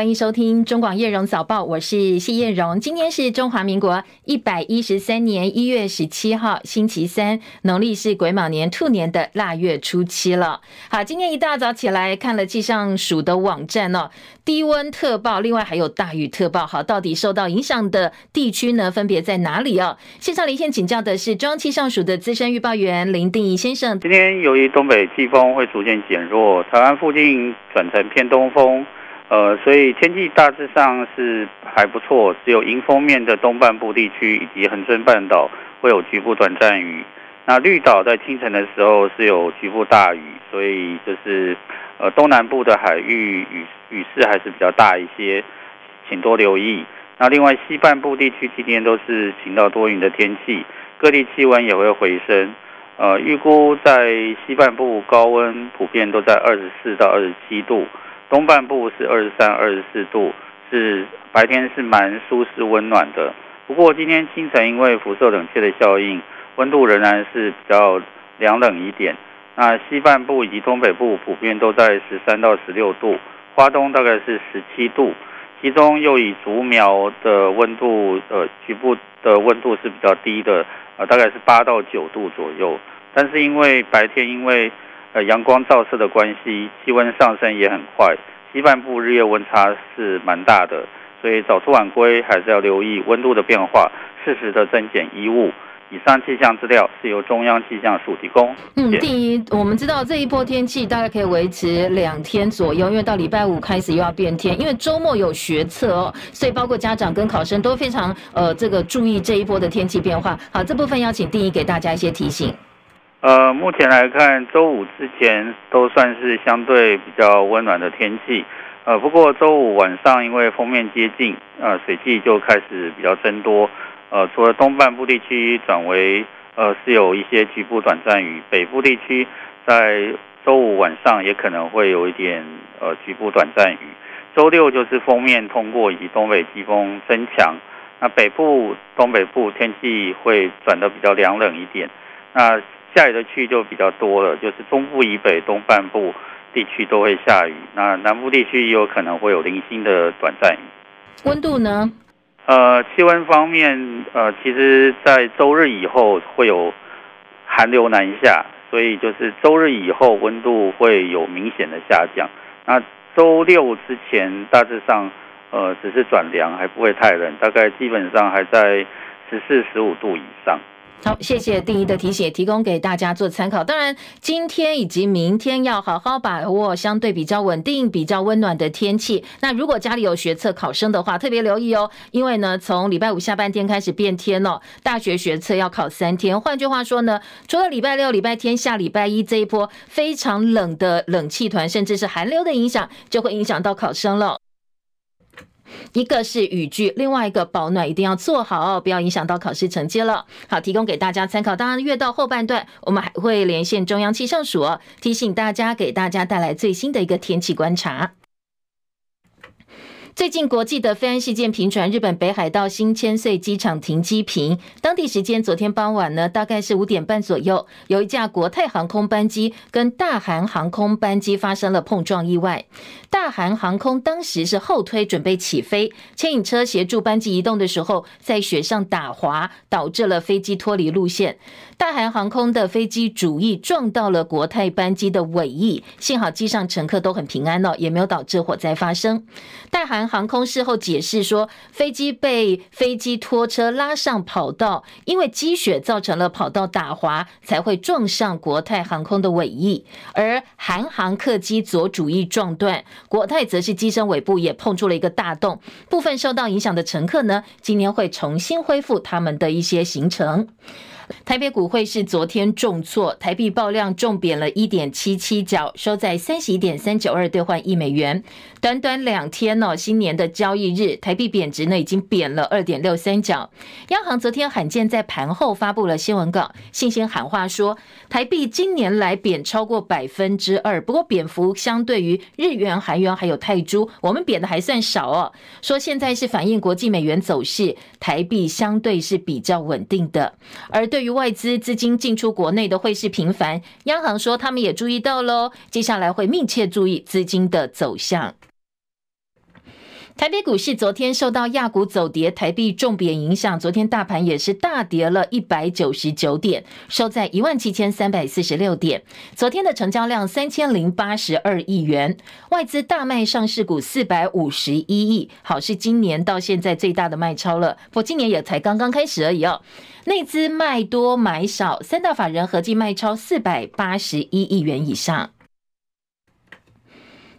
欢迎收听中广叶荣早报，我是谢叶荣。今天是中华民国一百一十三年一月十七号，星期三，农历是癸卯年兔年的腊月初七了。好，今天一大早起来看了气象署的网站哦，低温特报，另外还有大雨特报。好，到底受到影响的地区呢，分别在哪里哦？线上连线请教的是中央气象署的资深预报员林定仪先生。今天由于东北季风会逐渐减弱，台湾附近转成偏东风。呃，所以天气大致上是还不错，只有迎风面的东半部地区以及恒春半岛会有局部短暂雨。那绿岛在清晨的时候是有局部大雨，所以就是呃东南部的海域雨雨势还是比较大一些，请多留意。那另外西半部地区今天都是晴到多云的天气，各地气温也会回升。呃，预估在西半部高温普遍都在二十四到二十七度。东半部是二十三、二十四度，是白天是蛮舒适温暖的。不过今天清晨因为辐射冷却的效应，温度仍然是比较凉冷一点。那西半部以及东北部普遍都在十三到十六度，花东大概是十七度，其中又以竹苗的温度，呃，局部的温度是比较低的，呃，大概是八到九度左右。但是因为白天因为呃，阳光照射的关系，气温上升也很快。西半部日夜温差是蛮大的，所以早出晚归还是要留意温度的变化，适时的增减衣物。以上气象资料是由中央气象署提供。嗯，第一，我们知道这一波天气大概可以维持两天左右，因为到礼拜五开始又要变天，因为周末有学测哦，所以包括家长跟考生都非常呃这个注意这一波的天气变化。好，这部分邀请第一给大家一些提醒。呃，目前来看，周五之前都算是相对比较温暖的天气。呃，不过周五晚上因为锋面接近，呃，水汽就开始比较增多。呃，除了东半部地区转为呃是有一些局部短暂雨，北部地区在周五晚上也可能会有一点呃局部短暂雨。周六就是锋面通过以及东北季风增强，那北部、东北部天气会转得比较凉冷一点。那下雨的区域就比较多了，就是中部以北、东半部地区都会下雨，那南部地区也有可能会有零星的短暂雨。温度呢？呃，气温方面，呃，其实在周日以后会有寒流南下，所以就是周日以后温度会有明显的下降。那周六之前大致上，呃，只是转凉，还不会太冷，大概基本上还在十四、十五度以上。好，谢谢定义的提醒，提供给大家做参考。当然，今天以及明天要好好把握相对比较稳定、比较温暖的天气。那如果家里有学测考生的话，特别留意哦，因为呢，从礼拜五下半天开始变天了，大学学测要考三天。换句话说呢，除了礼拜六、礼拜天、下礼拜一这一波非常冷的冷气团，甚至是寒流的影响，就会影响到考生了。一个是雨具，另外一个保暖一定要做好哦，不要影响到考试成绩了。好，提供给大家参考。当然，越到后半段，我们还会连线中央气象署，提醒大家，给大家带来最新的一个天气观察。最近国际的飞安事件频传，日本北海道新千岁机场停机坪，当地时间昨天傍晚呢，大概是五点半左右，有一架国泰航空班机跟大韩航空班机发生了碰撞意外。大韩航空当时是后推准备起飞，牵引车协助班机移动的时候，在雪上打滑，导致了飞机脱离路线。大韩航空的飞机主翼撞到了国泰班机的尾翼，幸好机上乘客都很平安哦，也没有导致火灾发生。大韩航空事后解释说，飞机被飞机拖车拉上跑道，因为积雪造成了跑道打滑，才会撞上国泰航空的尾翼。而韩航客机左主翼撞断，国泰则是机身尾部也碰出了一个大洞。部分受到影响的乘客呢，今年会重新恢复他们的一些行程。台北股汇是昨天重挫，台币爆量重贬了一点七七角，收在三十一点三九二兑换一美元。短短两天哦，新年的交易日，台币贬值呢已经贬了二点六三角。央行昨天罕见在盘后发布了新闻稿，信心喊话说，台币今年来贬超过百分之二，不过贬幅相对于日元、韩元还有泰铢，我们贬的还算少哦。说现在是反映国际美元走势，台币相对是比较稳定的，而对。对于外资资金进出国内的汇市频繁，央行说他们也注意到喽，接下来会密切注意资金的走向。台北股市昨天受到亚股走跌、台币重贬影响，昨天大盘也是大跌了一百九十九点，收在一万七千三百四十六点。昨天的成交量三千零八十二亿元，外资大卖上市股四百五十一亿，好，是今年到现在最大的卖超了。不今年也才刚刚开始而已哦。内资卖多买少，三大法人合计卖超四百八十一亿元以上。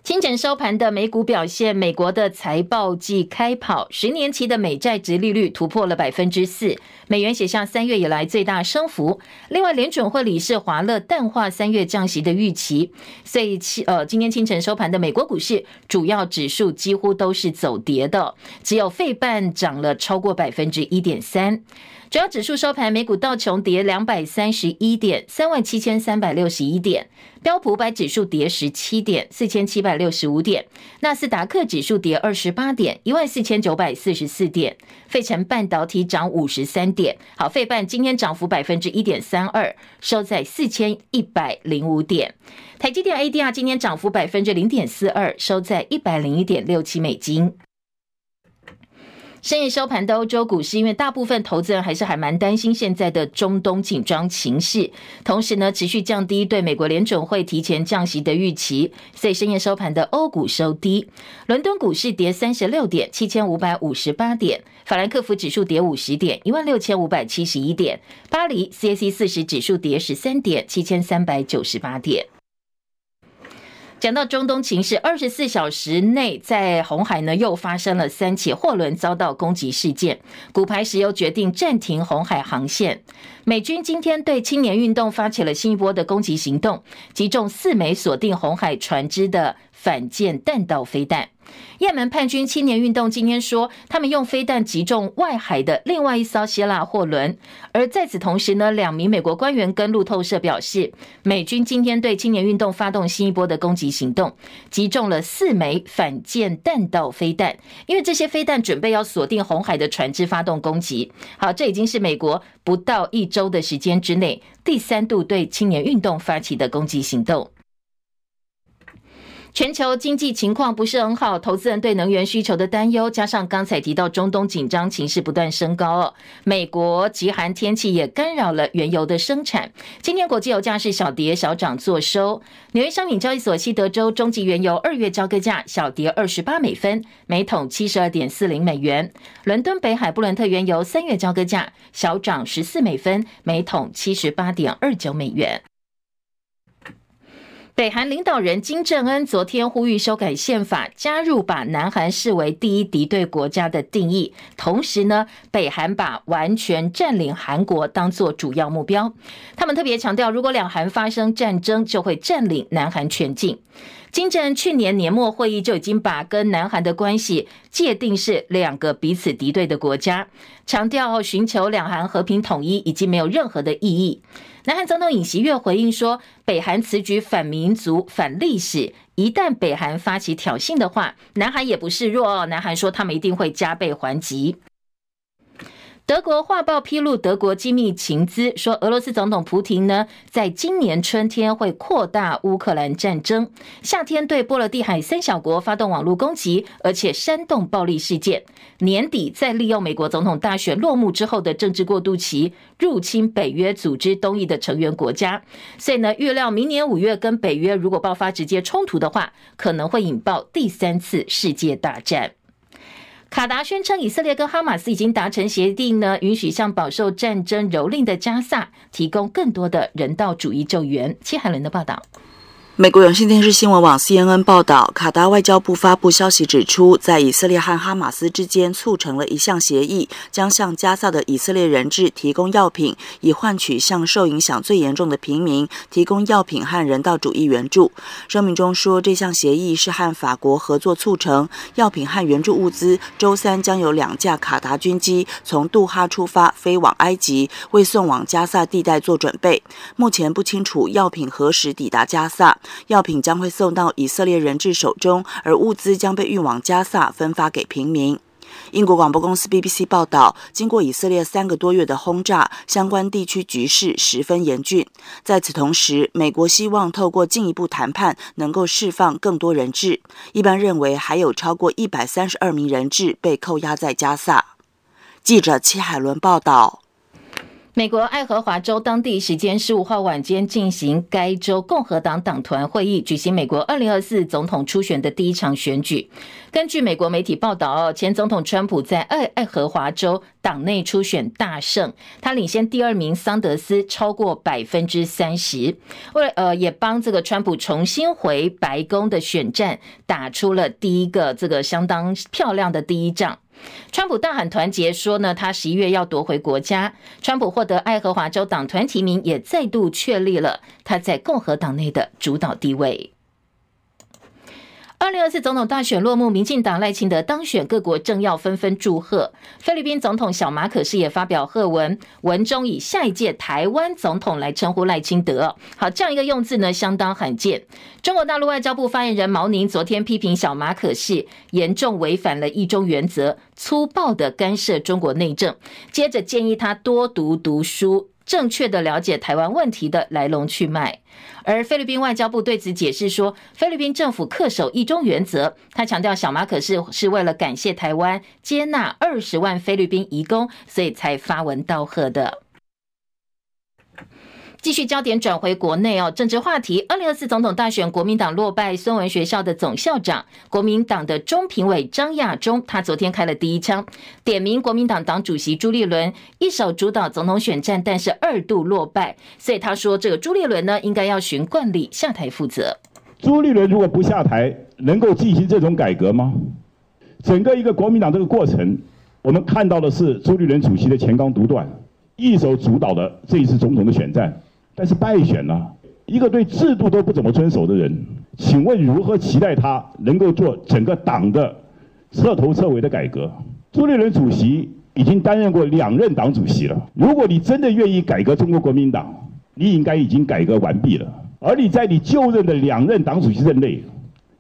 清晨收盘的美股表现，美国的财报季开跑，十年期的美债殖利率突破了百分之四，美元写下三月以来最大升幅。另外，联准会理事华勒淡化三月降息的预期，所以呃，今天清晨收盘的美国股市主要指数几乎都是走跌的，只有费半涨了超过百分之一点三。主要指数收盘，美股道琼跌两百三十一点，三万七千三百六十一点；标普五百指数跌十七点，四千七百六十五点；纳斯达克指数跌二十八点，一万四千九百四十四点；费城半导体涨五十三点。好，费半今天涨幅百分之一点三二，收在四千一百零五点。台积电 ADR 今天涨幅百分之零点四二，收在一百零一点六七美金。深夜收盘的欧洲股市，因为大部分投资人还是还蛮担心现在的中东紧张情势，同时呢持续降低对美国联准会提前降息的预期，所以深夜收盘的欧股收低。伦敦股市跌三十六点，七千五百五十八点；法兰克福指数跌五十点，一万六千五百七十一点；巴黎 CAC 四十指数跌十三点，七千三百九十八点。讲到中东情势，二十四小时内在红海呢又发生了三起货轮遭到攻击事件，古牌石油决定暂停红海航线。美军今天对青年运动发起了新一波的攻击行动，击中四枚锁定红海船只的反舰弹道飞弹。也门叛军青年运动今天说，他们用飞弹击中外海的另外一艘希腊货轮。而在此同时呢，两名美国官员跟路透社表示，美军今天对青年运动发动新一波的攻击行动，击中了四枚反舰弹道飞弹。因为这些飞弹准备要锁定红海的船只发动攻击。好，这已经是美国不到一周的时间之内第三度对青年运动发起的攻击行动。全球经济情况不是很好，投资人对能源需求的担忧，加上刚才提到中东紧张情势不断升高，美国极寒天气也干扰了原油的生产。今天国际油价是小跌小涨作收，纽约商品交易所西德州中级原油二月交割价小跌二十八美分，每桶七十二点四零美元；伦敦北海布伦特原油三月交割价小涨十四美分，每桶七十八点二九美元。北韩领导人金正恩昨天呼吁修改宪法，加入把南韩视为第一敌对国家的定义。同时呢，北韩把完全占领韩国当作主要目标。他们特别强调，如果两韩发生战争，就会占领南韩全境。金正恩去年年末会议就已经把跟南韩的关系界定是两个彼此敌对的国家，强调寻求两韩和平统一已经没有任何的意义。南韩总统尹锡悦回应说，北韩此举反民族、反历史，一旦北韩发起挑衅的话，南韩也不示弱哦。南韩说他们一定会加倍还击。德国画报披露，德国机密情资说，俄罗斯总统普廷呢，在今年春天会扩大乌克兰战争，夏天对波罗的海三小国发动网络攻击，而且煽动暴力事件，年底再利用美国总统大选落幕之后的政治过渡期，入侵北约组织东翼的成员国家。所以呢，预料明年五月跟北约如果爆发直接冲突的话，可能会引爆第三次世界大战。卡达宣称，以色列跟哈马斯已经达成协定呢，允许向饱受战争蹂躏的加萨提供更多的人道主义救援。戚海伦的报道。美国有线电视新闻网 CNN 报道，卡达外交部发布消息指出，在以色列和哈马斯之间促成了一项协议，将向加萨的以色列人质提供药品，以换取向受影响最严重的平民提供药品和人道主义援助。声明中说，这项协议是和法国合作促成，药品和援助物资周三将有两架卡达军机从杜哈出发，飞往埃及，为送往加萨地带做准备。目前不清楚药品何时抵达加萨。药品将会送到以色列人质手中，而物资将被运往加萨分发给平民。英国广播公司 BBC 报道，经过以色列三个多月的轰炸，相关地区局势十分严峻。在此同时，美国希望透过进一步谈判，能够释放更多人质。一般认为，还有超过一百三十二名人质被扣押在加萨。记者戚海伦报道。美国爱荷华州当地时间十五号晚间进行该州共和党党团会议，举行美国二零二四总统初选的第一场选举。根据美国媒体报道，前总统川普在爱爱荷华州党内初选大胜，他领先第二名桑德斯超过百分之三十，为呃也帮这个川普重新回白宫的选战打出了第一个这个相当漂亮的第一仗。川普大喊团结，说呢，他十一月要夺回国家。川普获得爱荷华州党团提名，也再度确立了他在共和党内的主导地位。二零二四总统大选落幕，民进党赖清德当选，各国政要纷纷祝贺。菲律宾总统小马可仕也发表贺文，文中以下一届台湾总统来称呼赖清德。好，这样一个用字呢，相当罕见。中国大陆外交部发言人毛宁昨天批评小马可仕严重违反了一中原则，粗暴地干涉中国内政，接着建议他多读读书。正确的了解台湾问题的来龙去脉，而菲律宾外交部对此解释说，菲律宾政府恪守一中原则。他强调，小马可是是为了感谢台湾接纳二十万菲律宾移工，所以才发文道贺的。继续焦点转回国内哦，政治话题。二零二四总统大选，国民党落败，孙文学校的总校长，国民党的中评委张亚中，他昨天开了第一枪，点名国民党党主席朱立伦一手主导总统选战，但是二度落败，所以他说这个朱立伦呢，应该要循惯例下台负责。朱立伦如果不下台，能够进行这种改革吗？整个一个国民党这个过程，我们看到的是朱立伦主席的乾纲独断，一手主导的这一次总统的选战。但是败选呢，一个对制度都不怎么遵守的人，请问如何期待他能够做整个党的彻头彻尾的改革？朱立伦主席已经担任过两任党主席了，如果你真的愿意改革中国国民党，你应该已经改革完毕了。而你在你就任的两任党主席任内，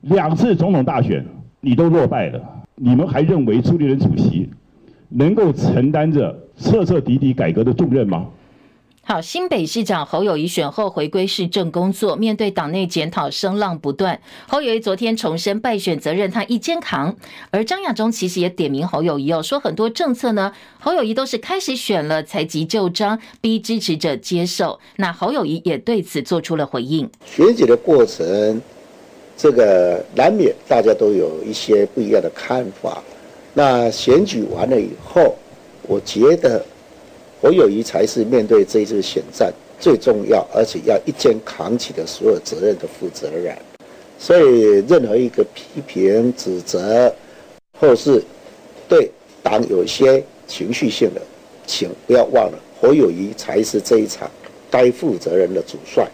两次总统大选你都落败了，你们还认为朱立伦主席能够承担着彻彻底底改革的重任吗？好，新北市长侯友宜选后回归市政工作，面对党内检讨声浪不断，侯友宜昨天重申败选责任他一肩扛。而张亚中其实也点名侯友宜哦，说很多政策呢，侯友宜都是开始选了才急就章，逼支持者接受。那侯友宜也对此做出了回应。选举的过程，这个难免大家都有一些不一样的看法。那选举完了以后，我觉得。侯友谊才是面对这一次选战最重要，而且要一肩扛起的所有责任的负责人。所以，任何一个批评、指责，或是对党有些情绪性的，请不要忘了，侯友谊才是这一场该负责任的主帅。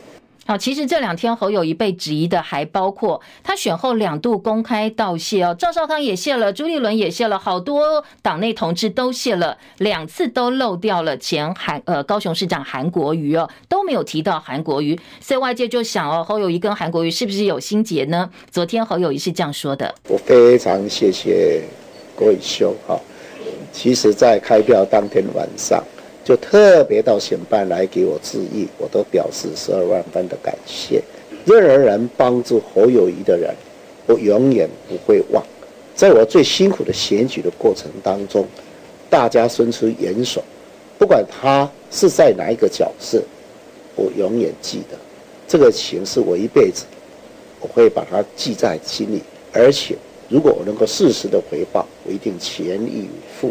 好，其实这两天侯友宜被质疑的还包括他选后两度公开道谢哦，赵少康也谢了，朱立伦也谢了，好多党内同志都谢了，两次都漏掉了前韩呃高雄市长韩国瑜哦，都没有提到韩国瑜，所以外界就想哦，侯友宜跟韩国瑜是不是有心结呢？昨天侯友宜是这样说的：我非常谢谢国瑜兄哈，其实在开票当天晚上。就特别到选办来给我致意，我都表示十二万分的感谢。任何人帮助侯友谊的人，我永远不会忘。在我最辛苦的选举的过程当中，大家伸出援手，不管他是在哪一个角色，我永远记得这个情是我一辈子，我会把它记在心里。而且，如果我能够适时的回报，我一定全力以赴。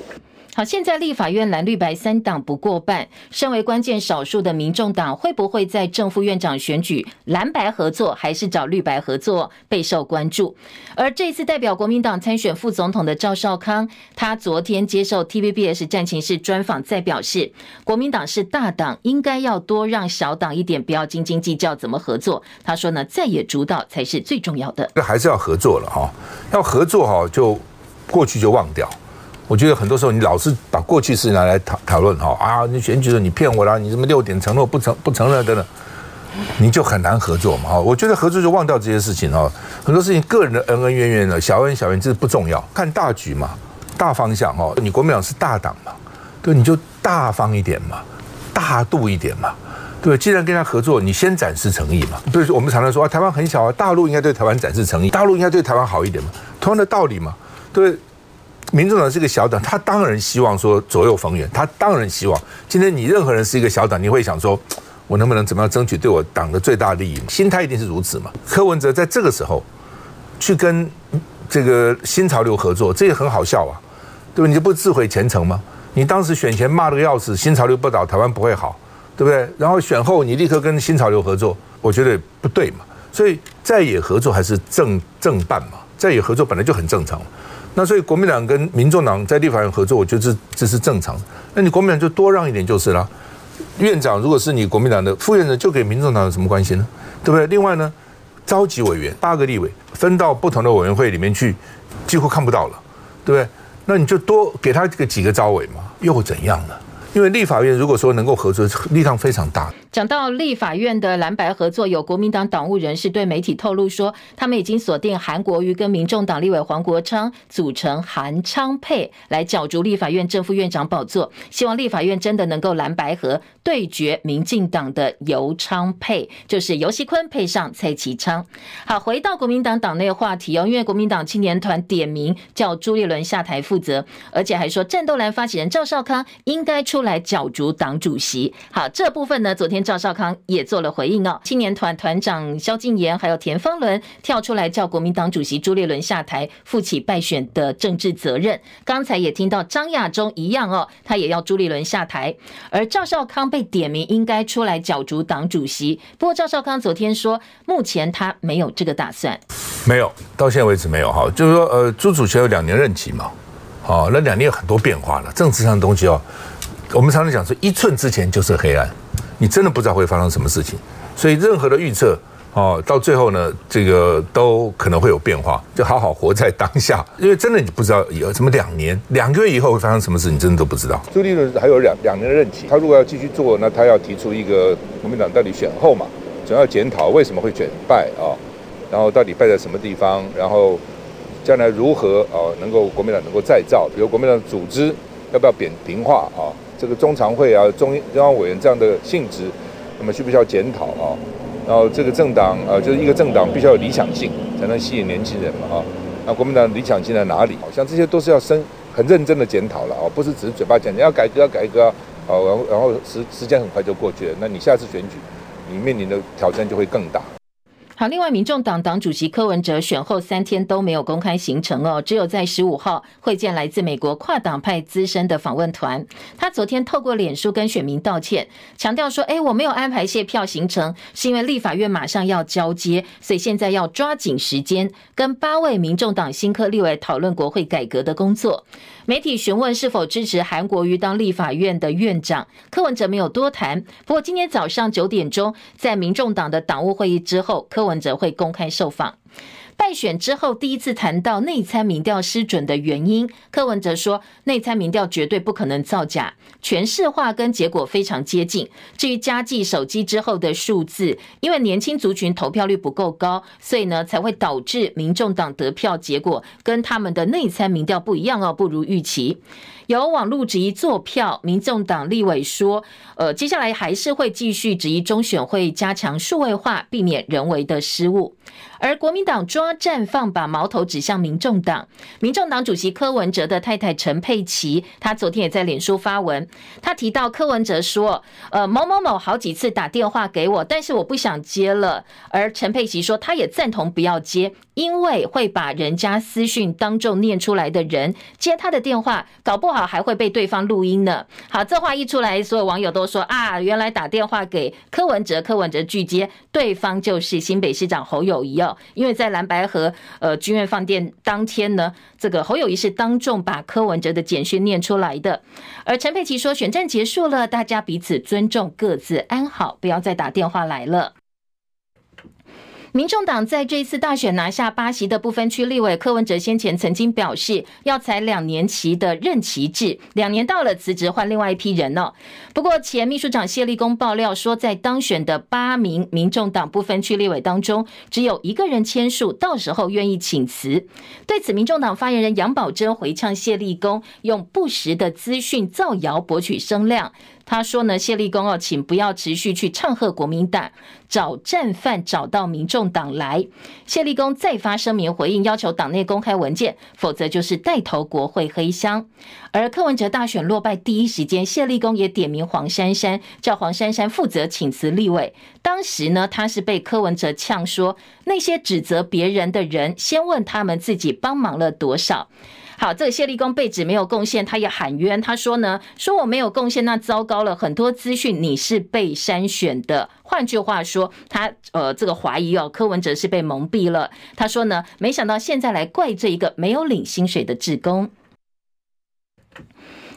好，现在立法院蓝绿白三党不过半，身为关键少数的民众党会不会在正副院长选举蓝白合作，还是找绿白合作，备受关注。而这次代表国民党参选副总统的赵少康，他昨天接受 TVBS 战情室专访，再表示，国民党是大党，应该要多让小党一点，不要斤斤计较怎么合作。他说呢，在野主导才是最重要的。这还是要合作了哈，要合作哈，就过去就忘掉。我觉得很多时候你老是把过去事拿来讨讨论哈啊，你选举的你骗我啦，你什么六点承诺不承不承认等等，你就很难合作嘛哈。我觉得合作就忘掉这些事情哈，很多事情个人的恩恩怨怨的小恩小怨这不重要，看大局嘛。大方向哈，你国民党是大党嘛，对，你就大方一点嘛，大度一点嘛，对，既然跟他合作，你先展示诚意嘛。比如我们常常说啊，台湾很小啊，大陆应该对台湾展示诚意，大陆应该对台湾好一点嘛，同样的道理嘛，对。民众党是一个小党，他当然希望说左右逢源，他当然希望今天你任何人是一个小党，你会想说，我能不能怎么样争取对我党的最大利益？心态一定是如此嘛。柯文哲在这个时候去跟这个新潮流合作，这也很好笑啊，对不对？你就不自毁前程吗？你当时选前骂了个要死，新潮流不倒，台湾不会好，对不对？然后选后你立刻跟新潮流合作，我觉得不对嘛。所以在野合作还是正正办嘛，在野合作本来就很正常。那所以国民党跟民众党在立法院合作，我觉得这这是正常。那你国民党就多让一点就是了。院长如果是你国民党的副院长，就给民众党有什么关系呢？对不对？另外呢，召集委员八个立委分到不同的委员会里面去，几乎看不到了，对不对？那你就多给他个几个召委嘛，又怎样呢？因为立法院如果说能够合作，力量非常大。讲到立法院的蓝白合作，有国民党党务人士对媒体透露说，他们已经锁定韩国瑜跟民众党立委黄国昌组成韩昌配来角逐立法院正副院长宝座，希望立法院真的能够蓝白合对决民进党的游昌配，就是游锡堃配上蔡其昌。好，回到国民党党内话题哦，因为国民党青年团点名叫朱立伦下台负责，而且还说战斗蓝发起人赵少康应该出来角逐党主席。好，这部分呢，昨天。赵少康也做了回应哦，青年团团长萧敬言还有田方伦跳出来叫国民党主席朱立伦下台，负起败选的政治责任。刚才也听到张亚中一样哦，他也要朱立伦下台。而赵少康被点名应该出来角逐党主席，不过赵少康昨天说，目前他没有这个打算，没有，到现在为止没有哈。就是说，呃，朱主席有两年任期嘛，好，那两年有很多变化了，政治上的东西哦，我们常常讲说，一寸之前就是黑暗。你真的不知道会发生什么事情，所以任何的预测哦，到最后呢，这个都可能会有变化。就好好活在当下，因为真的你不知道有什么两年、两个月以后会发生什么事，你真的都不知道。朱立伦还有两两年的任期，他如果要继续做，那他要提出一个国民党到底选后嘛，总要检讨为什么会选败啊，然后到底败在什么地方，然后将来如何啊能够国民党能够再造，比如国民党组织要不要扁平化啊？这个中常会啊，中中央委员这样的性质，那么需不需要检讨啊？然后这个政党啊，就是一个政党必须要有理想性，才能吸引年轻人嘛啊。那国民党理想性在哪里？好像这些都是要深很认真的检讨了啊，不是只是嘴巴讲你要改革要改革啊，然后然后时时间很快就过去了，那你下次选举，你面临的挑战就会更大。好，另外，民众党党主席柯文哲选后三天都没有公开行程哦，只有在十五号会见来自美国跨党派资深的访问团。他昨天透过脸书跟选民道歉，强调说：“哎，我没有安排谢票行程，是因为立法院马上要交接，所以现在要抓紧时间，跟八位民众党新科立委讨论国会改革的工作。”媒体询问是否支持韩国瑜当立法院的院长，柯文哲没有多谈。不过今天早上九点钟，在民众党的党务会议之后，柯文哲会公开受访。败选之后，第一次谈到内参民调失准的原因，柯文哲说，内参民调绝对不可能造假，全市化跟结果非常接近。至于加计手机之后的数字，因为年轻族群投票率不够高，所以呢才会导致民众党得票结果跟他们的内参民调不一样哦，不如预期。有网络质疑作票，民众党立委说，呃，接下来还是会继续质疑中选会加强数位化，避免人为的失误。而国民党抓战放，把矛头指向民众党。民众党主席柯文哲的太太陈佩琪，她昨天也在脸书发文，她提到柯文哲说：“呃，某某某好几次打电话给我，但是我不想接了。”而陈佩琪说，她也赞同不要接，因为会把人家私讯当众念出来的人接他的电话，搞不好还会被对方录音呢。好，这话一出来，所有网友都说啊，原来打电话给柯文哲，柯文哲拒接，对方就是新北市长侯友谊哦。因为在蓝白河呃军院放电当天呢，这个侯友谊是当众把柯文哲的简讯念出来的。而陈佩琪说，选战结束了，大家彼此尊重，各自安好，不要再打电话来了。民众党在这一次大选拿下八席的不分区立委，柯文哲先前曾经表示要采两年期的任期制，两年到了辞职换另外一批人呢。不过前秘书长谢立功爆料说，在当选的八名民众党不分区立委当中，只有一个人签署，到时候愿意请辞。对此，民众党发言人杨宝珍回呛谢立功，用不实的资讯造谣博取声量。他说呢，谢立功哦，请不要持续去唱和国民党，找战犯找到民众党来。谢立功再发声明回应，要求党内公开文件，否则就是带头国会黑箱。而柯文哲大选落败第一时间，谢立功也点名黄珊珊，叫黄珊珊负责请辞立委。当时呢，他是被柯文哲呛说，那些指责别人的人，先问他们自己帮忙了多少。好，这个谢立功被指没有贡献，他也喊冤。他说呢，说我没有贡献，那糟糕了，很多资讯你是被筛选的。换句话说，他呃这个怀疑哦，柯文哲是被蒙蔽了。他说呢，没想到现在来怪罪一个没有领薪水的志工。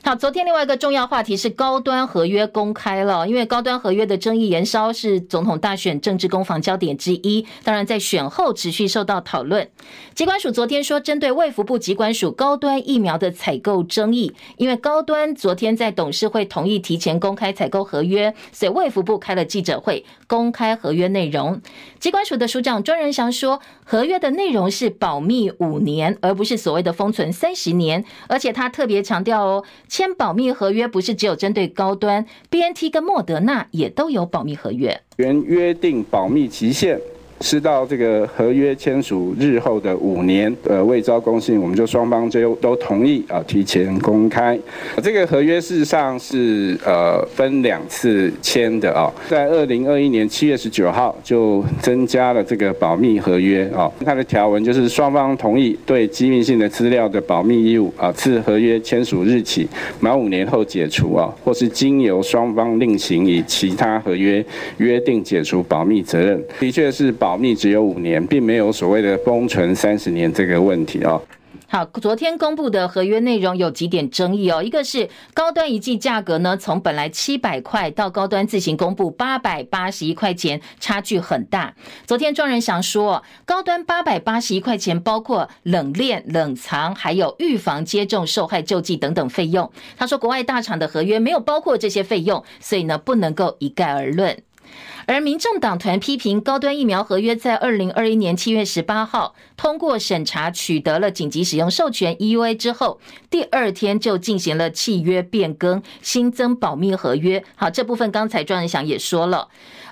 好，昨天另外一个重要话题是高端合约公开了，因为高端合约的争议延烧是总统大选政治攻防焦点之一，当然在选后持续受到讨论。疾管署昨天说，针对卫福部疾管署高端疫苗的采购争议，因为高端昨天在董事会同意提前公开采购合约，所以卫福部开了记者会公开合约内容。疾管署的署长庄仁祥说，合约的内容是保密五年，而不是所谓的封存三十年，而且他特别强调哦。签保密合约不是只有针对高端，BNT 跟莫德纳也都有保密合约，原约定保密期限。是到这个合约签署日后的五年，呃，未遭公信，我们就双方就都同意啊，提前公开。这个合约事实上是呃分两次签的啊，在二零二一年七月十九号就增加了这个保密合约啊，它的条文就是双方同意对机密性的资料的保密义务啊，自合约签署日起满五年后解除啊，或是经由双方另行以其他合约约定解除保密责任，的确是保。保密只有五年，并没有所谓的封存三十年这个问题哦。好，昨天公布的合约内容有几点争议哦。一个是高端一剂价格呢，从本来七百块到高端自行公布八百八十一块钱，差距很大。昨天庄仁祥说，高端八百八十一块钱包括冷链、冷藏，还有预防接种、受害救济等等费用。他说，国外大厂的合约没有包括这些费用，所以呢，不能够一概而论。而民众党团批评高端疫苗合约在二零二一年七月十八号通过审查，取得了紧急使用授权 EUA 之后，第二天就进行了契约变更，新增保密合约。好，这部分刚才庄仁祥也说了。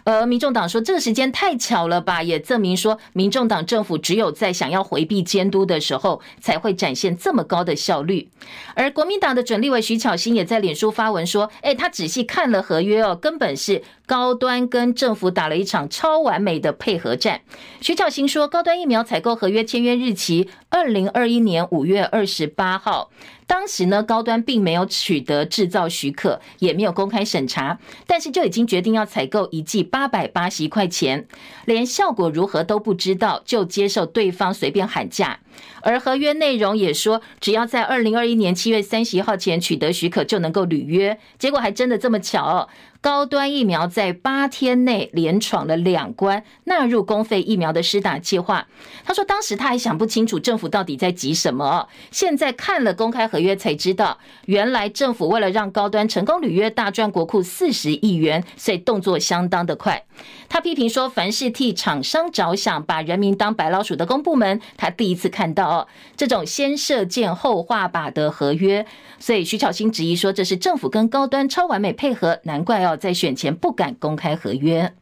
而民众党说这个时间太巧了吧，也证明说民众党政府只有在想要回避监督的时候，才会展现这么高的效率。而国民党的准立委徐巧芯也在脸书发文说：“哎，他仔细看了合约哦，根本是高端跟政府打了一场超完美的配合战。”徐巧芯说：“高端疫苗采购合约签约日期二零二一年五月二十八号。”当时呢，高端并没有取得制造许可，也没有公开审查，但是就已经决定要采购一剂八百八十一块钱，连效果如何都不知道，就接受对方随便喊价。而合约内容也说，只要在二零二一年七月三十一号前取得许可，就能够履约。结果还真的这么巧哦。高端疫苗在八天内连闯了两关，纳入公费疫苗的施打计划。他说，当时他还想不清楚政府到底在急什么，现在看了公开合约才知道，原来政府为了让高端成功履约，大赚国库四十亿元，所以动作相当的快。他批评说，凡是替厂商着想，把人民当白老鼠的公部门，他第一次看到哦，这种先射箭后画靶的合约。所以徐巧芯质疑说，这是政府跟高端超完美配合，难怪哦，在选前不敢公开合约。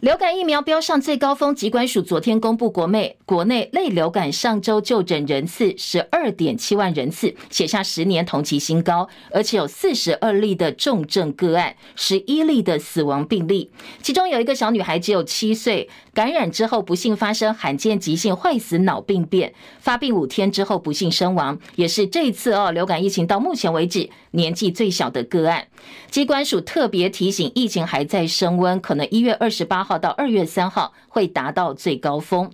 流感疫苗飙上最高峰，疾管署昨天公布国内国内类流感上周就诊人次十二点七万人次，写下十年同期新高，而且有四十二例的重症个案，十一例的死亡病例，其中有一个小女孩只有七岁，感染之后不幸发生罕见急性坏死脑病变，发病五天之后不幸身亡，也是这一次哦流感疫情到目前为止年纪最小的个案。机关署特别提醒，疫情还在升温，可能一月二十八号到二月三号会达到最高峰。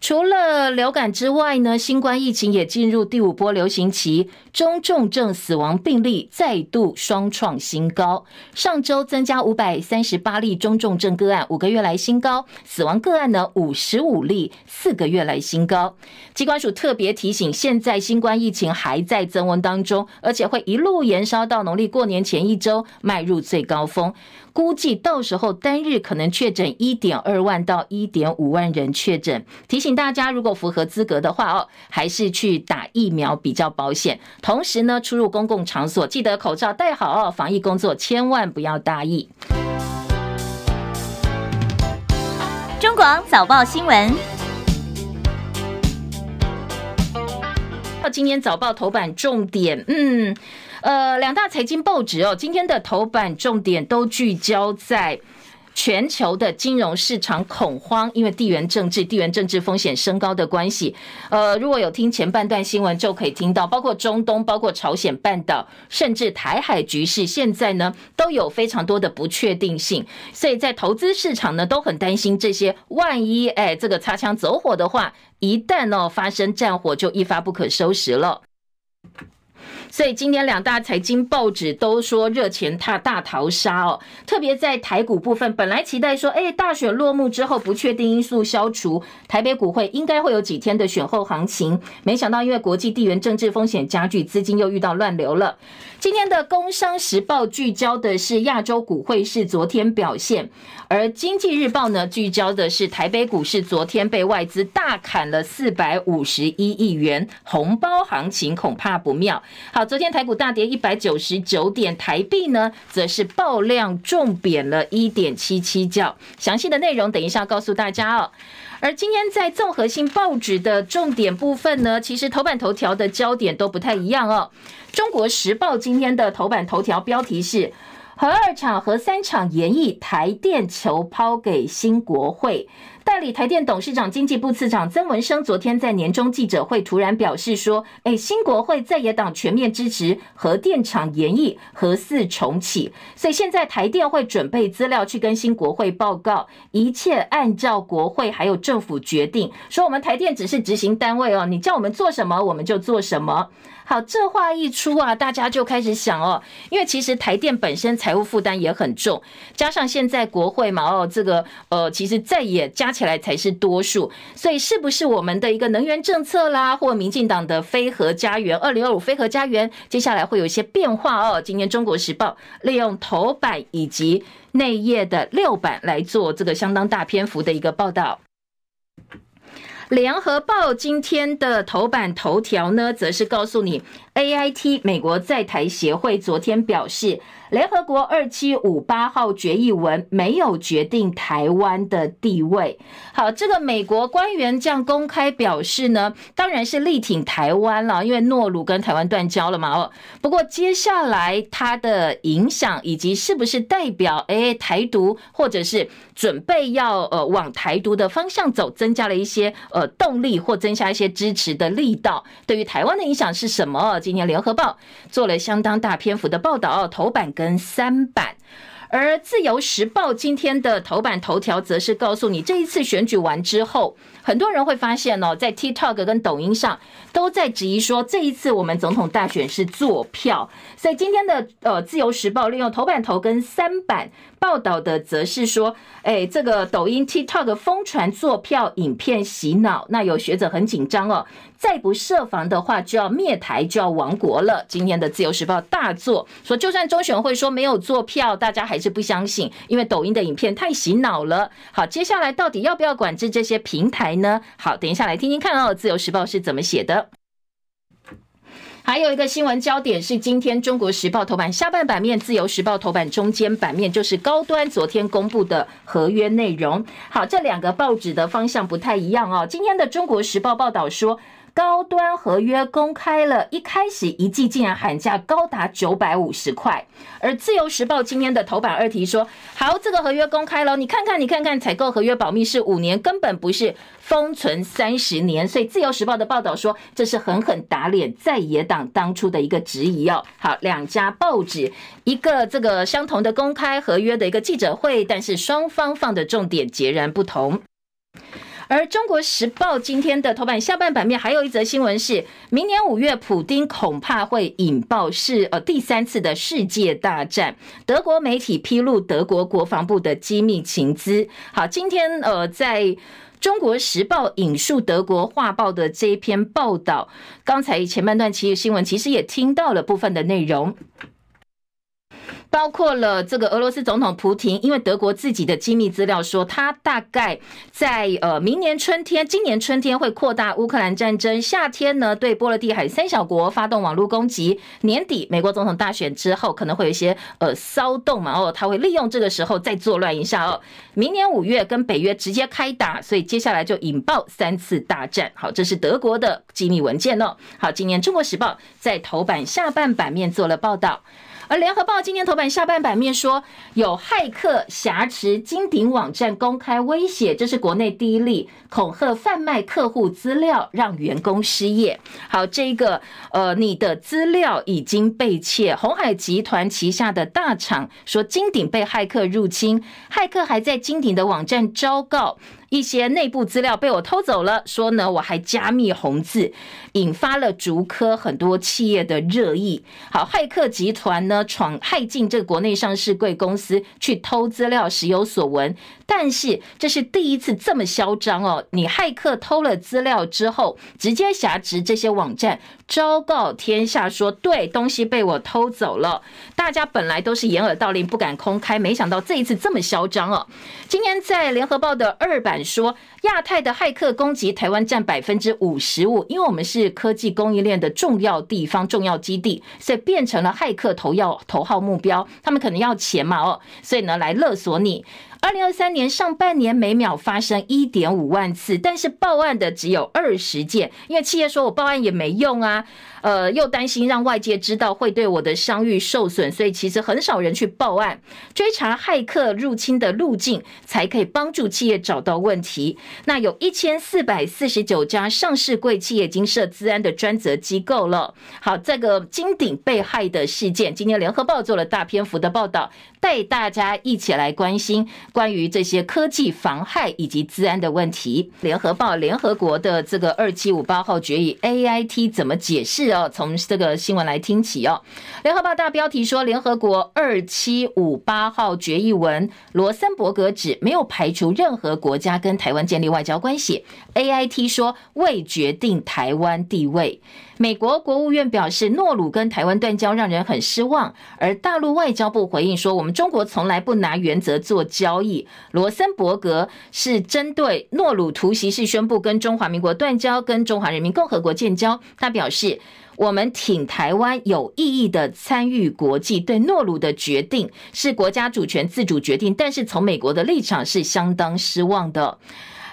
除了流感之外呢，新冠疫情也进入第五波流行期，中重症死亡病例再度双创新高。上周增加五百三十八例中重症个案，五个月来新高；死亡个案呢，五十五例，四个月来新高。机关署特别提醒，现在新冠疫情还在增温当中，而且会一路延烧到农历过年前一周，迈入最高峰。估计到时候单日可能确诊一点二万到一点五万人确诊，提醒大家如果符合资格的话哦，还是去打疫苗比较保险。同时呢，出入公共场所记得口罩戴好哦，防疫工作千万不要大意。中广早报新闻，到今天早报头版重点，嗯。呃，两大财经报纸哦，今天的头版重点都聚焦在全球的金融市场恐慌，因为地缘政治、地缘政治风险升高的关系。呃，如果有听前半段新闻，就可以听到，包括中东、包括朝鲜半岛，甚至台海局势，现在呢都有非常多的不确定性，所以在投资市场呢都很担心这些，万一哎这个擦枪走火的话，一旦哦发生战火，就一发不可收拾了。所以今天两大财经报纸都说热钱踏大逃杀哦，特别在台股部分，本来期待说，哎，大选落幕之后不确定因素消除，台北股会应该会有几天的选后行情，没想到因为国际地缘政治风险加剧，资金又遇到乱流了。今天的《工商时报》聚焦的是亚洲股会是昨天表现，而《经济日报》呢聚焦的是台北股市昨天被外资大砍了四百五十一亿元，红包行情恐怕不妙。好，昨天台股大跌一百九十九点，台币呢则是爆量重贬了一点七七角。详细的内容等一下告诉大家哦。而今天在综合性报纸的重点部分呢，其实头版头条的焦点都不太一样哦。中国时报今天的头版头条标题是“核二厂、和三厂延役，台电求抛给新国会”。代理台电董事长、经济部次长曾文生昨天在年终记者会突然表示说：“哎，新国会在野党全面支持核电厂延役、核四重启，所以现在台电会准备资料去跟新国会报告，一切按照国会还有政府决定。说我们台电只是执行单位哦，你叫我们做什么我们就做什么。”好，这话一出啊，大家就开始想哦，因为其实台电本身财务负担也很重，加上现在国会嘛，哦，这个呃，其实再也加起来才是多数，所以是不是我们的一个能源政策啦，或民进党的非核家园二零二五非核家园，接下来会有一些变化哦。今天中国时报利用头版以及内页的六版来做这个相当大篇幅的一个报道。联合报今天的头版头条呢，则是告诉你，AIT 美国在台协会昨天表示。联合国二七五八号决议文没有决定台湾的地位。好，这个美国官员这样公开表示呢，当然是力挺台湾了，因为诺鲁跟台湾断交了嘛。哦，不过接下来它的影响以及是不是代表哎台独，或者是准备要呃往台独的方向走，增加了一些呃动力或增加一些支持的力道，对于台湾的影响是什么？今天联合报做了相当大篇幅的报道，头版。跟三版，而自由时报今天的头版头条则是告诉你，这一次选举完之后，很多人会发现哦，在 TikTok 跟抖音上都在质疑说，这一次我们总统大选是作票。所以今天的呃自由时报利用头版头跟三版报道的，则是说，哎，这个抖音 TikTok 疯传坐票影片洗脑，那有学者很紧张哦。再不设防的话，就要灭台，就要亡国了。今天的《自由时报》大作说，就算中选会说没有坐票，大家还是不相信，因为抖音的影片太洗脑了。好，接下来到底要不要管制这些平台呢？好，等一下来听听看哦，《自由时报》是怎么写的。还有一个新闻焦点是今天《中国时报》头版下半版面，《自由时报》头版中间版面就是高端昨天公布的合约内容。好，这两个报纸的方向不太一样哦。今天的《中国时报》报道说。高端合约公开了，一开始一季竟然喊价高达九百五十块。而自由时报今天的头版二题说：好，这个合约公开了，你看看，你看看，采购合约保密是五年，根本不是封存三十年。所以自由时报的报道说，这是狠狠打脸在野党当初的一个质疑哦。好，两家报纸一个这个相同的公开合约的一个记者会，但是双方放的重点截然不同。而中国时报今天的头版下半版面还有一则新闻是，明年五月，普丁恐怕会引爆世呃第三次的世界大战。德国媒体披露德国国防部的机密情资。好，今天呃在中国时报引述德国画报的这一篇报道，刚才前半段其实新闻其实也听到了部分的内容。包括了这个俄罗斯总统普亭，因为德国自己的机密资料说，他大概在呃明年春天、今年春天会扩大乌克兰战争，夏天呢对波罗的海三小国发动网络攻击，年底美国总统大选之后可能会有一些呃骚动嘛，哦，他会利用这个时候再作乱一下哦。明年五月跟北约直接开打，所以接下来就引爆三次大战。好，这是德国的机密文件哦。好，今年中国时报在头版下半版面做了报道。而联合报今天头版下半版面说，有骇客挟持金鼎网站公开威胁，这是国内第一例恐吓贩卖客户资料，让员工失业。好，这个呃，你的资料已经被窃，鸿海集团旗下的大厂说金鼎被骇客入侵，骇客还在金鼎的网站昭告。一些内部资料被我偷走了，说呢我还加密红字，引发了竹科很多企业的热议。好，骇客集团呢闯骇进这个国内上市贵公司去偷资料，时有所闻。但是这是第一次这么嚣张哦！你骇客偷了资料之后，直接挟持这些网站，昭告天下说对，东西被我偷走了。大家本来都是掩耳盗铃，不敢公开，没想到这一次这么嚣张哦！今天在联合报的二版。说亚太的骇客攻击台湾占百分之五十五，因为我们是科技供应链的重要地方、重要基地，所以变成了骇客头要头号目标。他们可能要钱嘛，哦，所以呢来勒索你。二零二三年上半年每秒发生一点五万次，但是报案的只有二十件，因为企业说我报案也没用啊。呃，又担心让外界知道会对我的商誉受损，所以其实很少人去报案。追查骇客入侵的路径，才可以帮助企业找到问题。那有一千四百四十九家上市贵企业已经设资安的专责机构了。好，这个金鼎被害的事件，今天联合报做了大篇幅的报道，带大家一起来关心关于这些科技妨害以及治安的问题。联合报联合国的这个二七五八号决议，AIT 怎么解释？要从这个新闻来听起哦。联合报大标题说，联合国二七五八号决议文，罗森伯格指没有排除任何国家跟台湾建立外交关系。AIT 说未决定台湾地位。美国国务院表示，诺鲁跟台湾断交让人很失望。而大陆外交部回应说，我们中国从来不拿原则做交易。罗森伯格是针对诺鲁突袭式宣布跟中华民国断交，跟中华人民共和国建交。他表示，我们挺台湾有意义的参与国际，对诺鲁的决定是国家主权自主决定，但是从美国的立场是相当失望的。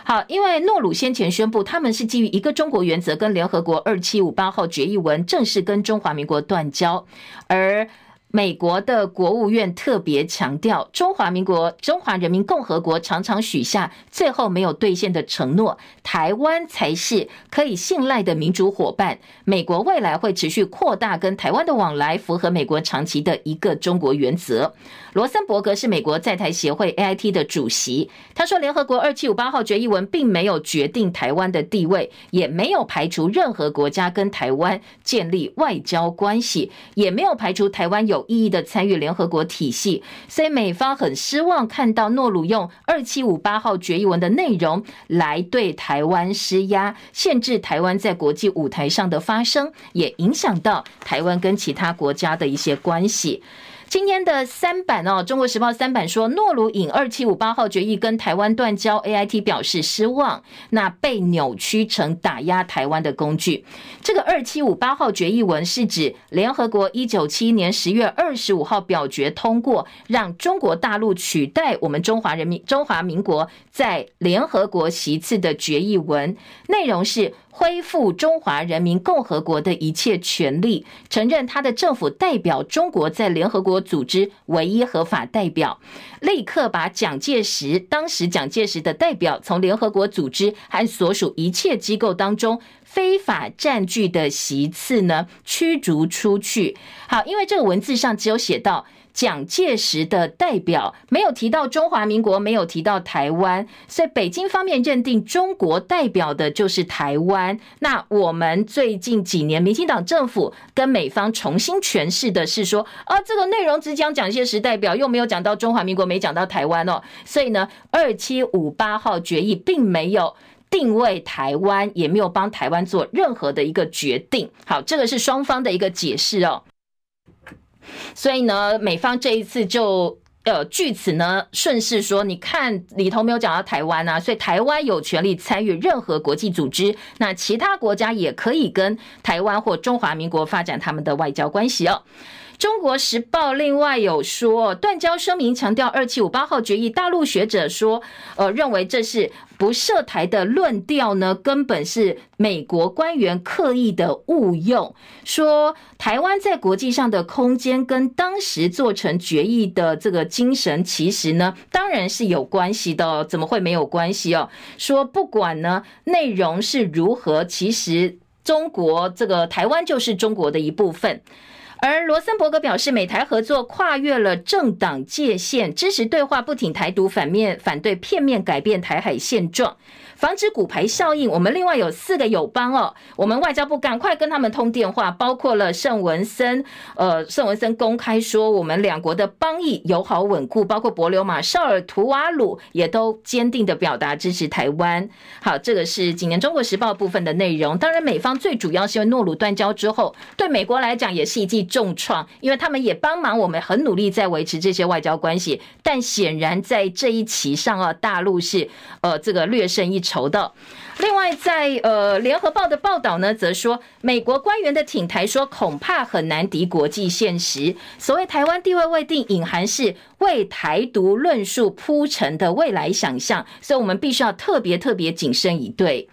好，因为诺鲁先前宣布他们是基于一个中国原则，跟联合国二七五八号决议文正式跟中华民国断交，而。美国的国务院特别强调，中华民国、中华人民共和国常常许下最后没有兑现的承诺，台湾才是可以信赖的民主伙伴。美国未来会持续扩大跟台湾的往来，符合美国长期的一个中国原则。罗森伯格是美国在台协会 AIT 的主席，他说，联合国二七五八号决议文并没有决定台湾的地位，也没有排除任何国家跟台湾建立外交关系，也没有排除台湾有意义的参与联合国体系，所以美方很失望看到诺鲁用二七五八号决议文的内容来对台湾施压，限制台湾在国际舞台上的发声，也影响到台湾跟其他国家的一些关系。今天的三版哦，《中国时报》三版说，诺鲁引二七五八号决议跟台湾断交，AIT 表示失望，那被扭曲成打压台湾的工具。这个二七五八号决议文是指联合国一九七一年十月二十五号表决通过，让中国大陆取代我们中华人民中华民国在联合国席次的决议文，内容是。恢复中华人民共和国的一切权利，承认他的政府代表中国在联合国组织唯一合法代表，立刻把蒋介石当时蒋介石的代表从联合国组织和所属一切机构当中非法占据的席次呢驱逐出去。好，因为这个文字上只有写到。蒋介石的代表没有提到中华民国，没有提到台湾，所以北京方面认定中国代表的就是台湾。那我们最近几年，民进党政府跟美方重新诠释的是说，啊，这个内容只讲蒋介石代表，又没有讲到中华民国，没讲到台湾哦。所以呢，二七五八号决议并没有定位台湾，也没有帮台湾做任何的一个决定。好，这个是双方的一个解释哦。所以呢，美方这一次就呃，据此呢顺势说，你看里头没有讲到台湾啊，所以台湾有权利参与任何国际组织，那其他国家也可以跟台湾或中华民国发展他们的外交关系哦。中国时报另外有说，断交声明强调二七五八号决议。大陆学者说，呃，认为这是不涉台的论调呢，根本是美国官员刻意的误用。说台湾在国际上的空间跟当时做成决议的这个精神，其实呢，当然是有关系的哦，怎么会没有关系哦？说不管呢内容是如何，其实中国这个台湾就是中国的一部分。而罗森伯格表示，美台合作跨越了政党界限，支持对话，不挺台独，反面反对片面改变台海现状。防止骨牌效应，我们另外有四个友邦哦，我们外交部赶快跟他们通电话，包括了圣文森，呃，圣文森公开说，我们两国的邦谊友好稳固，包括帛琉马绍尔图瓦鲁也都坚定的表达支持台湾。好，这个是今年中国时报部分的内容。当然，美方最主要是因为诺鲁断交之后，对美国来讲也是一记重创，因为他们也帮忙我们很努力在维持这些外交关系，但显然在这一期上啊，大陆是呃这个略胜一。筹的。另外，在呃联合报的报道呢，则说美国官员的挺台说，恐怕很难敌国际现实。所谓台湾地位未定，隐含是为台独论述铺陈的未来想象，所以我们必须要特别特别谨慎以对。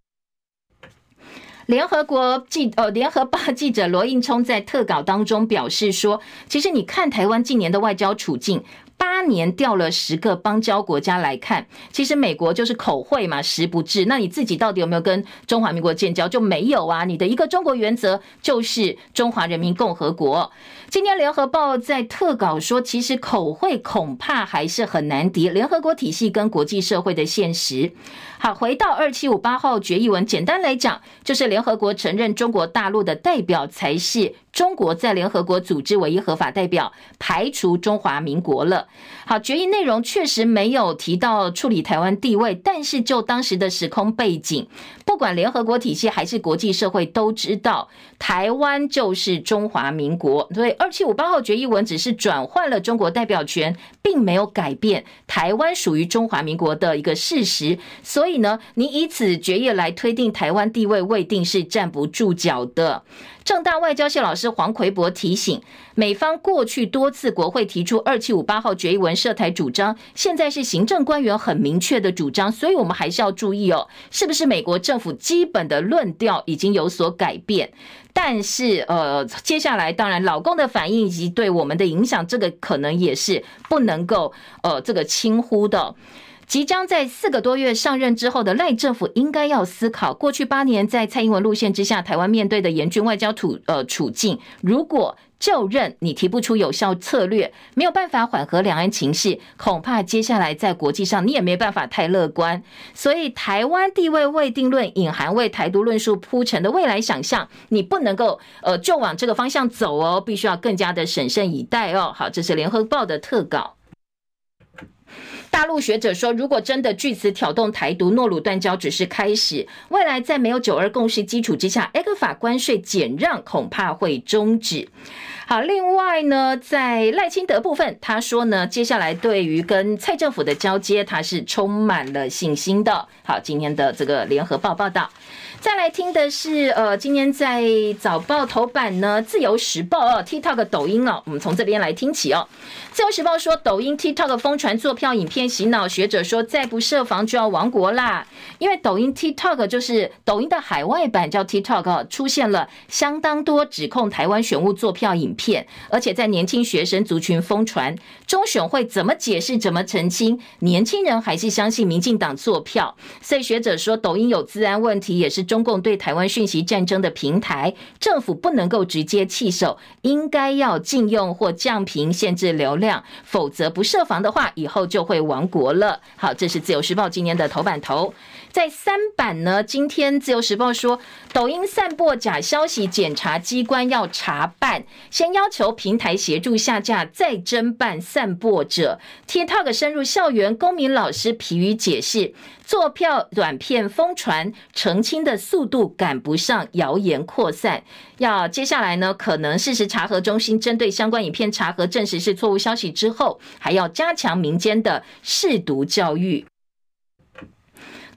联合国记呃联合报记者罗应聪在特稿当中表示说，其实你看台湾近年的外交处境。八年掉了十个邦交国家来看，其实美国就是口惠嘛，实不至。那你自己到底有没有跟中华民国建交？就没有啊。你的一个中国原则就是中华人民共和国。今天联合报在特稿说，其实口惠恐怕还是很难敌联合国体系跟国际社会的现实。好，回到二七五八号决议文，简单来讲，就是联合国承认中国大陆的代表才是中国在联合国组织唯一合法代表，排除中华民国了。好，决议内容确实没有提到处理台湾地位，但是就当时的时空背景，不管联合国体系还是国际社会都知道，台湾就是中华民国。所以二七五八号决议文只是转换了中国代表权，并没有改变台湾属于中华民国的一个事实。所以。所以呢，你以此决议来推定台湾地位未定是站不住脚的。正大外交系老师黄奎博提醒，美方过去多次国会提出二七五八号决议文涉台主张，现在是行政官员很明确的主张，所以我们还是要注意哦，是不是美国政府基本的论调已经有所改变？但是呃，接下来当然老公的反应以及对我们的影响，这个可能也是不能够呃这个轻忽的。即将在四个多月上任之后的赖政府，应该要思考过去八年在蔡英文路线之下，台湾面对的严峻外交土呃处境。如果就任你提不出有效策略，没有办法缓和两岸情势，恐怕接下来在国际上你也没办法太乐观。所以，台湾地位未定论隐含为台独论述铺陈的未来想象，你不能够呃就往这个方向走哦，必须要更加的审慎以待哦。好，这是联合报的特稿。大陆学者说，如果真的据此挑动台独，诺鲁断交只是开始，未来在没有九二共识基础之下，ECFA 关税减让恐怕会终止。好，另外呢，在赖清德部分，他说呢，接下来对于跟蔡政府的交接，他是充满了信心的。好，今天的这个联合报报道。再来听的是，呃，今天在早报头版呢，《自由时报》哦，TikTok 抖音哦，我们从这边来听起哦。《自由时报》说，抖音 TikTok 疯传作票影片。洗脑，学者说再不设防就要亡国啦。因为抖音 TikTok 就是抖音的海外版叫 TikTok，出现了相当多指控台湾选务作票影片，而且在年轻学生族群疯传。中选会怎么解释、怎么澄清？年轻人还是相信民进党作票。所以学者说，抖音有治安问题，也是中共对台湾讯息战争的平台，政府不能够直接弃守，应该要禁用或降频、限制流量，否则不设防的话，以后就会亡国了。好，这是自由时报今年的头版头。在三版呢，今天自由时报说，抖音散播假消息，检察机关要查办，先要求平台协助下架，再侦办散播者。TikTok 深入校园，公民老师疲于解释，坐票短片疯传，澄清的速度赶不上谣言扩散。要接下来呢，可能事实查核中心针对相关影片查核，证实是错误消息之后，还要加强民间的识读教育。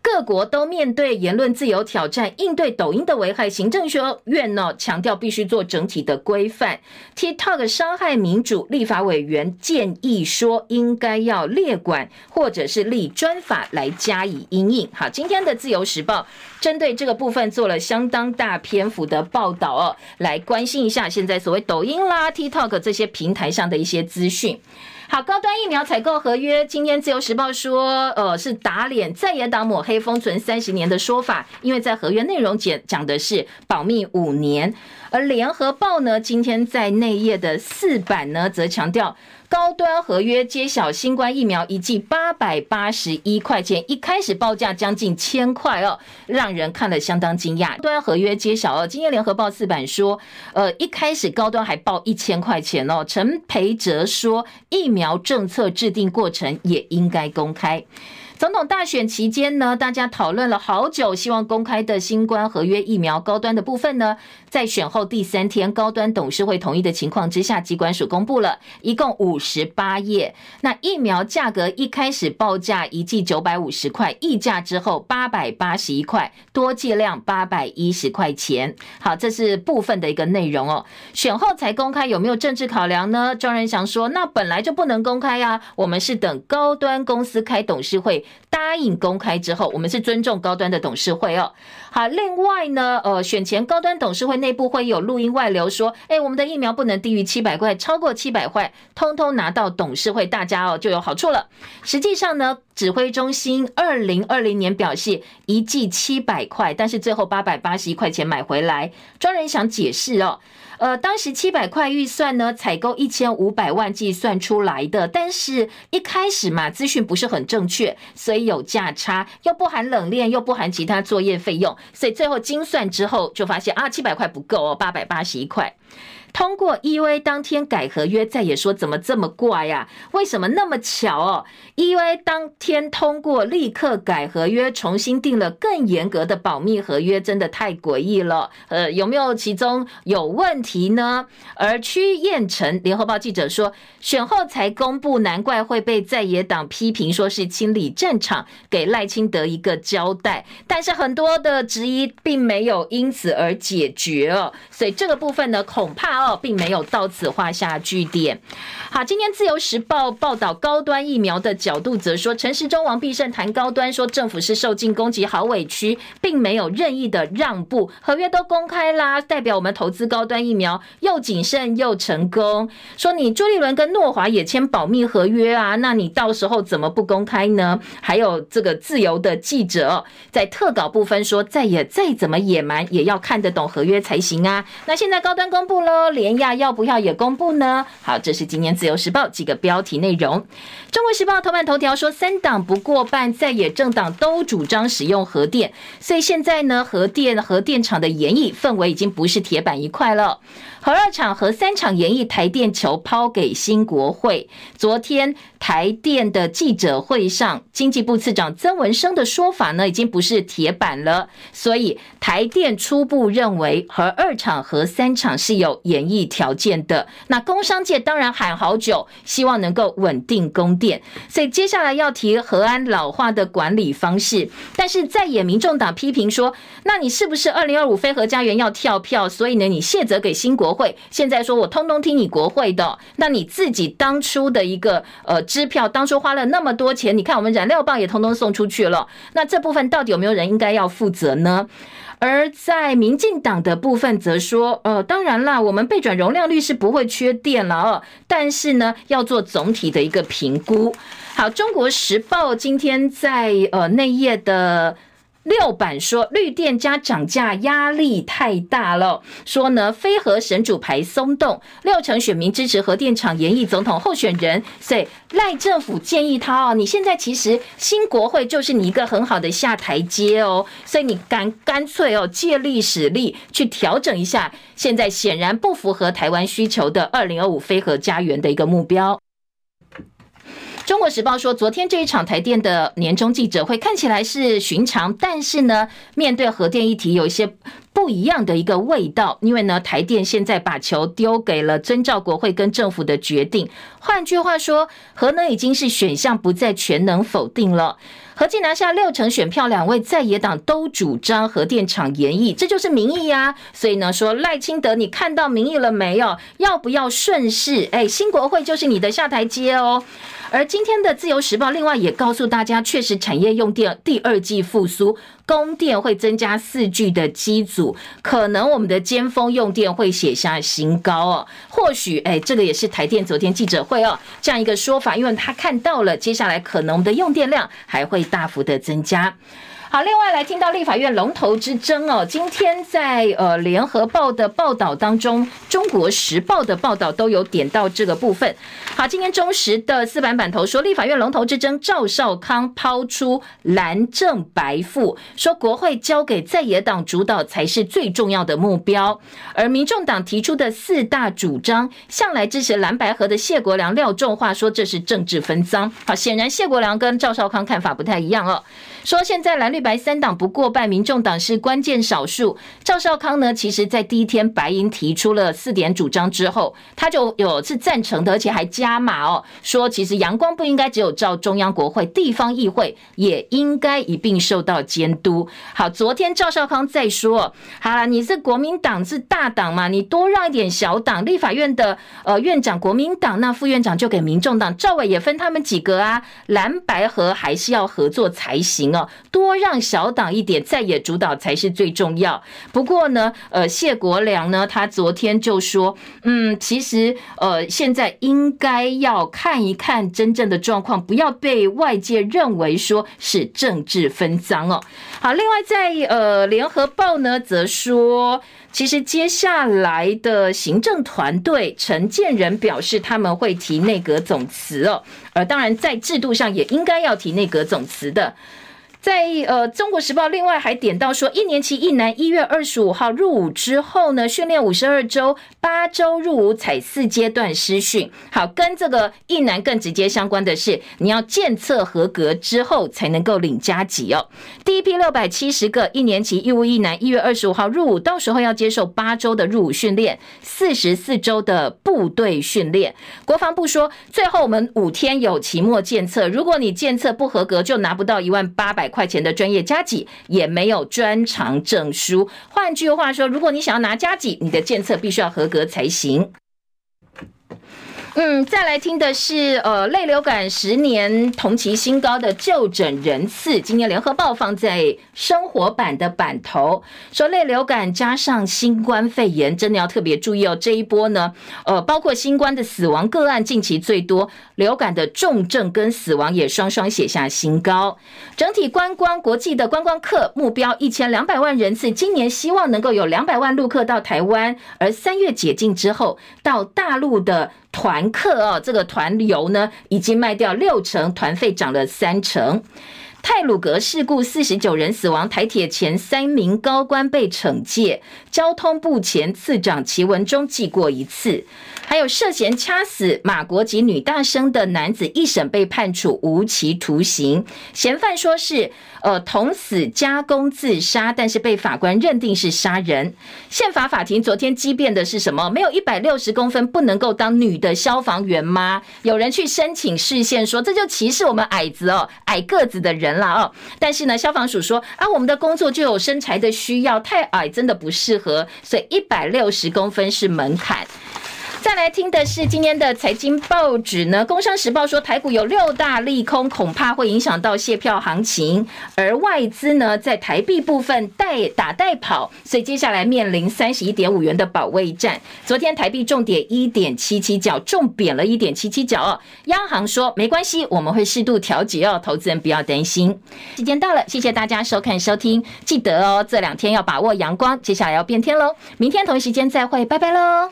各国都面对言论自由挑战，应对抖音的危害，行政学院呢强调必须做整体的规范。TikTok 伤害民主，立法委员建议说应该要列管或者是立专法来加以因应。好，今天的自由时报针对这个部分做了相当大篇幅的报道哦，来关心一下现在所谓抖音啦、TikTok 这些平台上的一些资讯。好，高端疫苗采购合约，今天自由时报说，呃，是打脸在野党抹黑封存三十年的说法，因为在合约内容讲讲的是保密五年，而联合报呢，今天在内页的四版呢，则强调。高端合约揭晓，新冠疫苗一剂八百八十一块钱，一开始报价将近千块哦，让人看了相当惊讶。高端合约揭晓哦，今天联合报四版说，呃，一开始高端还报一千块钱哦。陈培哲说，疫苗政策制定过程也应该公开。总统大选期间呢，大家讨论了好久，希望公开的新冠合约疫苗高端的部分呢，在选后第三天，高端董事会同意的情况之下，机关署公布了一共五十八页。那疫苗价格一开始报价一剂九百五十块，议价之后八百八十一块，多剂量八百一十块钱。好，这是部分的一个内容哦。选后才公开，有没有政治考量呢？庄人祥说，那本来就不能公开啊，我们是等高端公司开董事会。答应公开之后，我们是尊重高端的董事会哦。好，另外呢，呃，选前高端董事会内部会有录音外流，说，哎，我们的疫苗不能低于七百块，超过七百块，通通拿到董事会，大家哦就有好处了。实际上呢，指挥中心二零二零年表示一剂七百块，但是最后八百八十一块钱买回来。庄人想解释哦。呃，当时七百块预算呢，采购一千五百万计算出来的，但是一开始嘛，资讯不是很正确，所以有价差，又不含冷链，又不含其他作业费用，所以最后精算之后就发现啊，七百块不够哦，八百八十一块。通过 EUA 当天改合约，再也说怎么这么怪呀？为什么那么巧哦？EUA 当天通过，立刻改合约，重新定了更严格的保密合约，真的太诡异了。呃，有没有其中有问题呢？而屈彦成联合报记者说，选后才公布，难怪会被在野党批评，说是清理战场，给赖清德一个交代。但是很多的质疑并没有因此而解决哦，所以这个部分呢，恐怕。并没有到此画下句点。好，今天自由时报报道高端疫苗的角度则说，陈时中、王必胜谈高端，说政府是受尽攻击，好委屈，并没有任意的让步，合约都公开啦，代表我们投资高端疫苗又谨慎又成功。说你朱立伦跟诺华也签保密合约啊，那你到时候怎么不公开呢？还有这个自由的记者在特稿部分说，再也再怎么野蛮，也要看得懂合约才行啊。那现在高端公布喽。联亚要不要也公布呢？好，这是今年自由时报几个标题内容。中国时报头版头条说，三党不过半在野政党都主张使用核电，所以现在呢，核电核电厂的演绎氛围已经不是铁板一块了。核二厂、和三厂研议，台电球抛给新国会。昨天台电的记者会上，经济部次长曾文生的说法呢，已经不是铁板了。所以台电初步认为，和二厂、和三厂是有演绎条件的。那工商界当然喊好久，希望能够稳定供电，所以接下来要提核安老化的管理方式。但是在野民众党批评说，那你是不是二零二五非核家园要跳票？所以呢，你卸责给新国会，现在说我通通听你国会的，那你自己当初的一个呃支票，当初花了那么多钱，你看我们燃料棒也通通送出去了，那这部分到底有没有人应该要负责呢？而在民进党的部分则说，呃，当然啦，我们备转容量率是不会缺电了哦，但是呢，要做总体的一个评估。好，《中国时报》今天在呃内页的。六版说绿电加涨价压力太大了，说呢非核神主牌松动，六成选民支持核电厂延役总统候选人，所以赖政府建议他哦，你现在其实新国会就是你一个很好的下台阶哦，所以你干干脆哦借力使力去调整一下，现在显然不符合台湾需求的二零二五非核家园的一个目标。中国时报说，昨天这一场台电的年终记者会看起来是寻常，但是呢，面对核电议题有一些不一样的一个味道，因为呢，台电现在把球丢给了遵照国会跟政府的决定。换句话说，核能已经是选项，不再全能否定了。合计拿下六成选票，两位在野党都主张核电厂延役，这就是民意呀。所以呢，说赖清德，你看到民意了没有？要不要顺势？哎，新国会就是你的下台阶哦。而今天的自由时报另外也告诉大家，确实产业用电第二季复苏，供电会增加四 G 的机组，可能我们的尖峰用电会写下新高哦。或许哎，这个也是台电昨天记者会哦这样一个说法，因为他看到了接下来可能我们的用电量还会大幅的增加。好，另外来听到立法院龙头之争哦，今天在呃联合报的报道当中，中国时报的报道都有点到这个部分。好，今天中时的四版版头说，立法院龙头之争，赵少康抛出蓝正白负，说国会交给在野党主导才是最重要的目标，而民众党提出的四大主张，向来支持蓝白合的谢国良廖仲话，说这是政治分赃。好，显然谢国良跟赵少康看法不太一样哦。说现在蓝绿白三党不过半，民众党是关键少数。赵少康呢，其实在第一天白银提出了四点主张之后，他就有是赞成的，而且还加码哦，说其实阳光不应该只有照中央国会，地方议会也应该一并受到监督。好，昨天赵少康再说，好了，你是国民党是大党嘛，你多让一点小党。立法院的呃院长国民党，那副院长就给民众党，赵伟也分他们几个啊，蓝白合还是要合作才行哦。多让小党一点再也主导才是最重要。不过呢，呃，谢国梁呢，他昨天就说，嗯，其实呃，现在应该要看一看真正的状况，不要被外界认为说是政治分赃哦。好，另外在呃联合报呢，则说，其实接下来的行政团队陈建仁表示他们会提内阁总辞哦，而当然在制度上也应该要提内阁总辞的。在呃，《中国时报》另外还点到说，一年期役男一月二十五号入伍之后呢，训练五十二周，八周入伍采四阶段师训。好，跟这个役男更直接相关的是，你要检测合格之后才能够领加急哦。第一批六百七十个一年期义务役男一月二十五号入伍，到时候要接受八周的入伍训练，四十四周的部队训练。国防部说，最后我们五天有期末检测，如果你检测不合格，就拿不到一万八百块钱的专业加级，也没有专长证书。换句话说，如果你想要拿加级，你的检测必须要合格才行。嗯，再来听的是，呃，类流感十年同期新高的就诊人次。今天联合报放在生活版的版头，说类流感加上新冠肺炎，真的要特别注意哦。这一波呢，呃，包括新冠的死亡个案近期最多，流感的重症跟死亡也双双写下新高。整体观光国际的观光客目标一千两百万人次，今年希望能够有两百万陆客到台湾，而三月解禁之后，到大陆的。团客哦，这个团游呢，已经卖掉六成，团费涨了三成。泰鲁格事故四十九人死亡，台铁前三名高官被惩戒，交通部前次长齐文忠记过一次。还有涉嫌掐死马国籍女大生的男子，一审被判处无期徒刑，嫌犯说是呃捅死加工自杀，但是被法官认定是杀人。宪法法庭昨天激辩的是什么？没有一百六十公分不能够当女的消防员吗？有人去申请释宪，说这就歧视我们矮子哦，矮个子的人了哦。但是呢，消防署说啊，我们的工作就有身材的需要，太矮真的不适合，所以一百六十公分是门槛。再来听的是今天的财经报纸呢，《工商时报》说台股有六大利空，恐怕会影响到谢票行情，而外资呢在台币部分带打带跑，所以接下来面临三十一点五元的保卫战。昨天台币重跌一点七七角，重贬了一点七七角哦。央行说没关系，我们会适度调节哦，投资人不要担心。时间到了，谢谢大家收看收听，记得哦，这两天要把握阳光，接下来要变天喽。明天同一时间再会，拜拜喽。